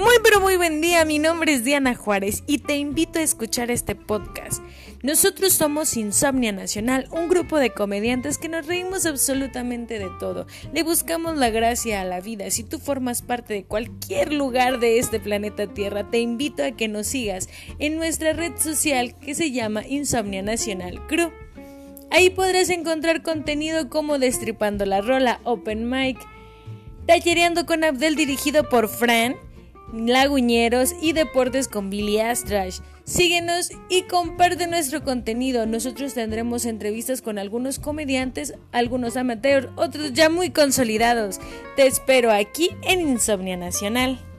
Muy pero muy buen día, mi nombre es Diana Juárez y te invito a escuchar este podcast. Nosotros somos Insomnia Nacional, un grupo de comediantes que nos reímos absolutamente de todo. Le buscamos la gracia a la vida. Si tú formas parte de cualquier lugar de este planeta Tierra, te invito a que nos sigas en nuestra red social que se llama Insomnia Nacional Crew. Ahí podrás encontrar contenido como Destripando la Rola, Open Mic, Tallereando con Abdel dirigido por Fran, Laguñeros y Deportes con Billy Astrash. Síguenos y comparte nuestro contenido. Nosotros tendremos entrevistas con algunos comediantes, algunos amateurs, otros ya muy consolidados. Te espero aquí en Insomnia Nacional.